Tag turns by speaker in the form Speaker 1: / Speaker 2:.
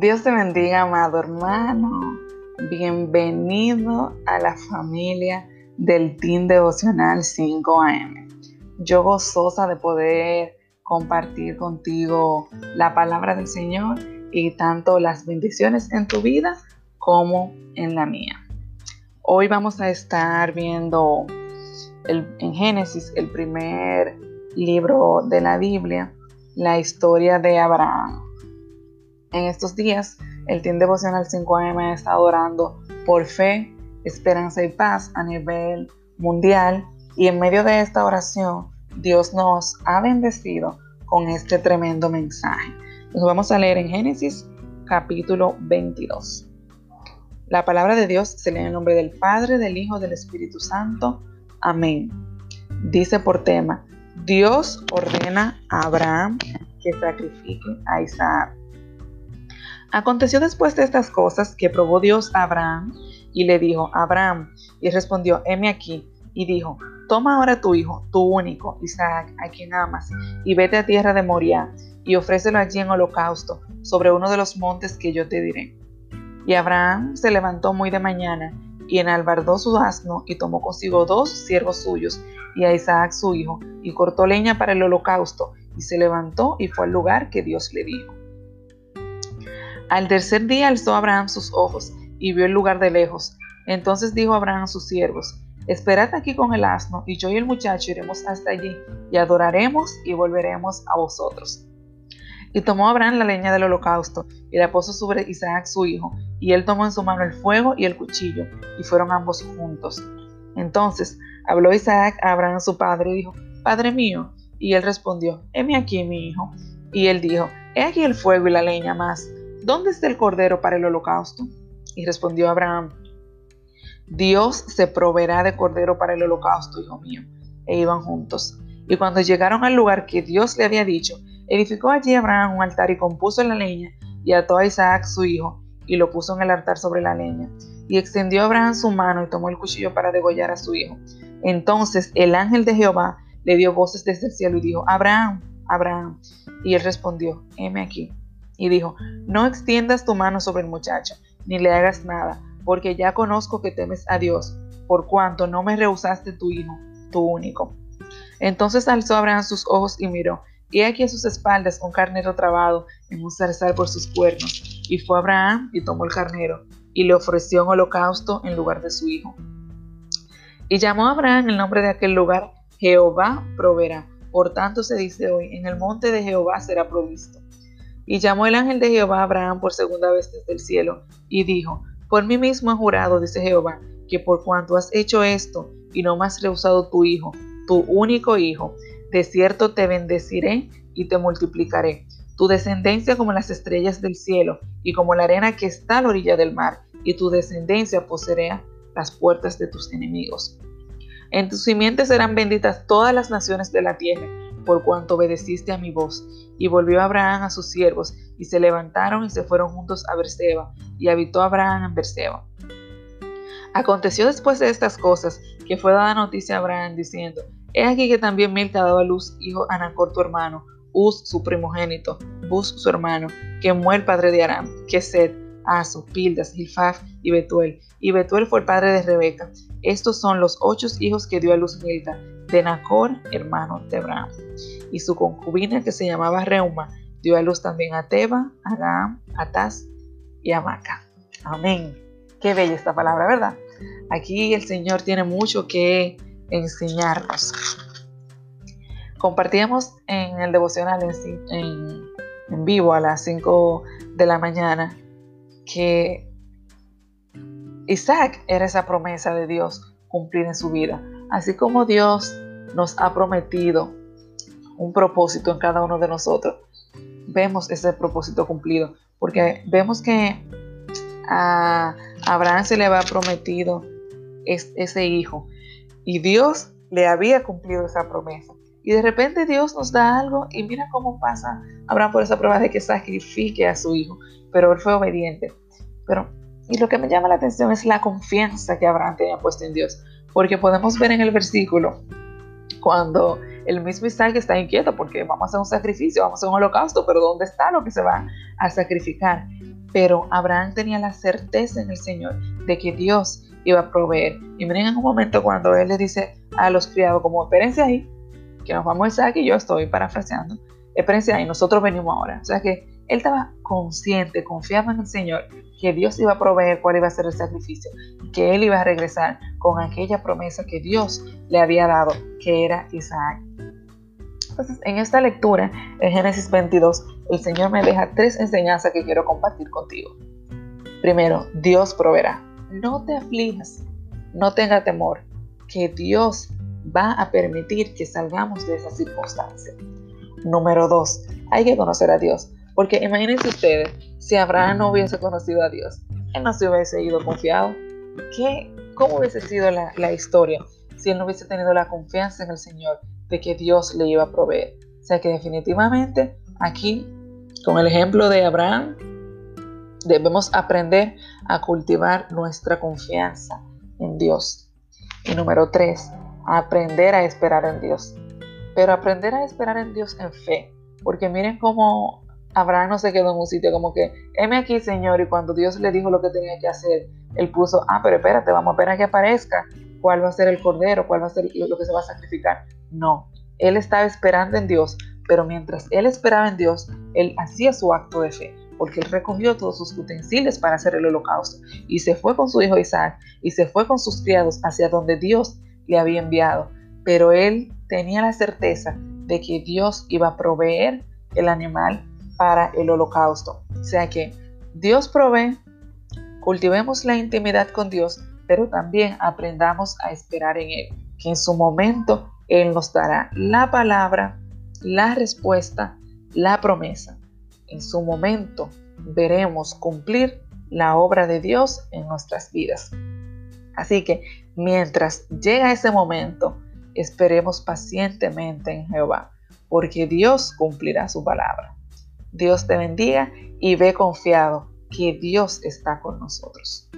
Speaker 1: Dios te bendiga, amado hermano. Bienvenido a la familia del Team Devocional 5am. Yo gozosa de poder compartir contigo la palabra del Señor y tanto las bendiciones en tu vida como en la mía. Hoy vamos a estar viendo en Génesis, el primer libro de la Biblia, la historia de Abraham. En estos días, el Team Devocional 5am ha estado orando por fe, esperanza y paz a nivel mundial y en medio de esta oración, Dios nos ha bendecido con este tremendo mensaje. Nos vamos a leer en Génesis capítulo 22. La palabra de Dios se lee en el nombre del Padre, del Hijo, del Espíritu Santo. Amén. Dice por tema, Dios ordena a Abraham que sacrifique a Isaac. Aconteció después de estas cosas que probó Dios a Abraham y le dijo, Abraham, y respondió, heme aquí, y dijo, toma ahora tu hijo, tu único, Isaac, a quien amas, y vete a tierra de Moriah, y ofrécelo allí en holocausto, sobre uno de los montes que yo te diré. Y Abraham se levantó muy de mañana, y enalbardó su asno, y tomó consigo dos siervos suyos, y a Isaac su hijo, y cortó leña para el holocausto, y se levantó y fue al lugar que Dios le dijo. Al tercer día alzó Abraham sus ojos y vio el lugar de lejos. Entonces dijo Abraham a sus siervos, Esperad aquí con el asno, y yo y el muchacho iremos hasta allí, y adoraremos y volveremos a vosotros. Y tomó Abraham la leña del holocausto, y la puso sobre Isaac su hijo, y él tomó en su mano el fuego y el cuchillo, y fueron ambos juntos. Entonces habló Isaac a Abraham su padre, y dijo, Padre mío, y él respondió, Heme aquí mi hijo. Y él dijo, He aquí el fuego y la leña más ¿dónde está el cordero para el holocausto? Y respondió Abraham, Dios se proveerá de cordero para el holocausto, hijo mío. E iban juntos. Y cuando llegaron al lugar que Dios le había dicho, edificó allí Abraham un altar y compuso la leña, y ató a Isaac su hijo, y lo puso en el altar sobre la leña. Y extendió Abraham su mano y tomó el cuchillo para degollar a su hijo. Entonces el ángel de Jehová le dio voces desde el cielo y dijo, Abraham, Abraham. Y él respondió, heme aquí y dijo, no extiendas tu mano sobre el muchacho, ni le hagas nada, porque ya conozco que temes a Dios, por cuanto no me rehusaste tu hijo, tu único. Entonces alzó Abraham sus ojos y miró, y aquí a sus espaldas un carnero trabado en un zarzal por sus cuernos. Y fue Abraham y tomó el carnero, y le ofreció un holocausto en lugar de su hijo. Y llamó a Abraham el nombre de aquel lugar, Jehová proveerá. Por tanto se dice hoy, en el monte de Jehová será provisto. Y llamó el ángel de Jehová a Abraham por segunda vez desde el cielo, y dijo, Por mí mismo he jurado, dice Jehová, que por cuanto has hecho esto, y no me has rehusado tu hijo, tu único hijo, de cierto te bendeciré y te multiplicaré. Tu descendencia como las estrellas del cielo, y como la arena que está a la orilla del mar, y tu descendencia poseerá las puertas de tus enemigos. En tus simientes serán benditas todas las naciones de la tierra, por cuanto obedeciste a mi voz. Y volvió Abraham a sus siervos, y se levantaron y se fueron juntos a Berseba, y habitó Abraham en Berseba. Aconteció después de estas cosas que fue dada noticia a Abraham diciendo, He aquí que también Milca dado a luz hijo Anacor tu hermano, Uz su primogénito, Bus su hermano, que el padre de Aram, Sed, Aso, Pildas, Gilfaf y Betuel. Y Betuel fue el padre de Rebeca. Estos son los ocho hijos que dio a luz Milca, de Nacor, hermano de Abraham. Y su concubina, que se llamaba Reuma, dio a luz también a Teba, a Gam, a Taz y a Maca. Amén. Qué bella esta palabra, ¿verdad? Aquí el Señor tiene mucho que enseñarnos. Compartíamos en el devocional en, en vivo a las 5 de la mañana que Isaac era esa promesa de Dios cumplir en su vida. Así como Dios nos ha prometido un propósito en cada uno de nosotros, vemos ese propósito cumplido, porque vemos que a Abraham se le había prometido ese hijo y Dios le había cumplido esa promesa. Y de repente Dios nos da algo y mira cómo pasa Abraham por esa prueba de que sacrifique a su hijo, pero él fue obediente. Pero y lo que me llama la atención es la confianza que Abraham tenía puesta en Dios. Porque podemos ver en el versículo cuando el mismo Isaac está inquieto porque vamos a hacer un sacrificio, vamos a hacer un holocausto, pero ¿dónde está lo que se va a sacrificar? pero Abraham tenía la certeza en el Señor de que Dios iba a proveer. Y miren en un momento cuando él le dice a los criados, como espérense ahí, que nos vamos a Isaac y yo estoy parafraseando, espérense ahí, nosotros venimos ahora. O sea que él estaba consciente, confiaba en el Señor, que Dios iba a proveer cuál iba a ser el sacrificio, que él iba a regresar con aquella promesa que Dios le había dado, que era Isaac. Entonces, en esta lectura, en Génesis 22, el Señor me deja tres enseñanzas que quiero compartir contigo. Primero, Dios proveerá. No te aflijas, no tenga temor, que Dios va a permitir que salgamos de esa circunstancia. Número dos, hay que conocer a Dios. Porque imagínense ustedes, si Abraham no hubiese conocido a Dios, él no se hubiese ido confiado. ¿Qué, ¿Cómo hubiese sido la, la historia si él no hubiese tenido la confianza en el Señor de que Dios le iba a proveer? O sea que definitivamente aquí, con el ejemplo de Abraham, debemos aprender a cultivar nuestra confianza en Dios. Y número tres, aprender a esperar en Dios. Pero aprender a esperar en Dios en fe. Porque miren cómo Abraham no se quedó en un sitio como que, heme aquí, Señor, y cuando Dios le dijo lo que tenía que hacer, él puso, ah, pero espérate, vamos a esperar a que aparezca cuál va a ser el cordero, cuál va a ser lo que se va a sacrificar. No, él estaba esperando en Dios, pero mientras él esperaba en Dios, él hacía su acto de fe, porque él recogió todos sus utensilios para hacer el holocausto y se fue con su hijo Isaac y se fue con sus criados hacia donde Dios le había enviado. Pero él tenía la certeza de que Dios iba a proveer el animal para el holocausto. O sea que Dios provee, cultivemos la intimidad con Dios, pero también aprendamos a esperar en Él, que en su momento Él nos dará la palabra, la respuesta, la promesa. En su momento veremos cumplir la obra de Dios en nuestras vidas. Así que mientras llega ese momento, esperemos pacientemente en Jehová, porque Dios cumplirá su palabra. Dios te bendiga y ve confiado que Dios está con nosotros.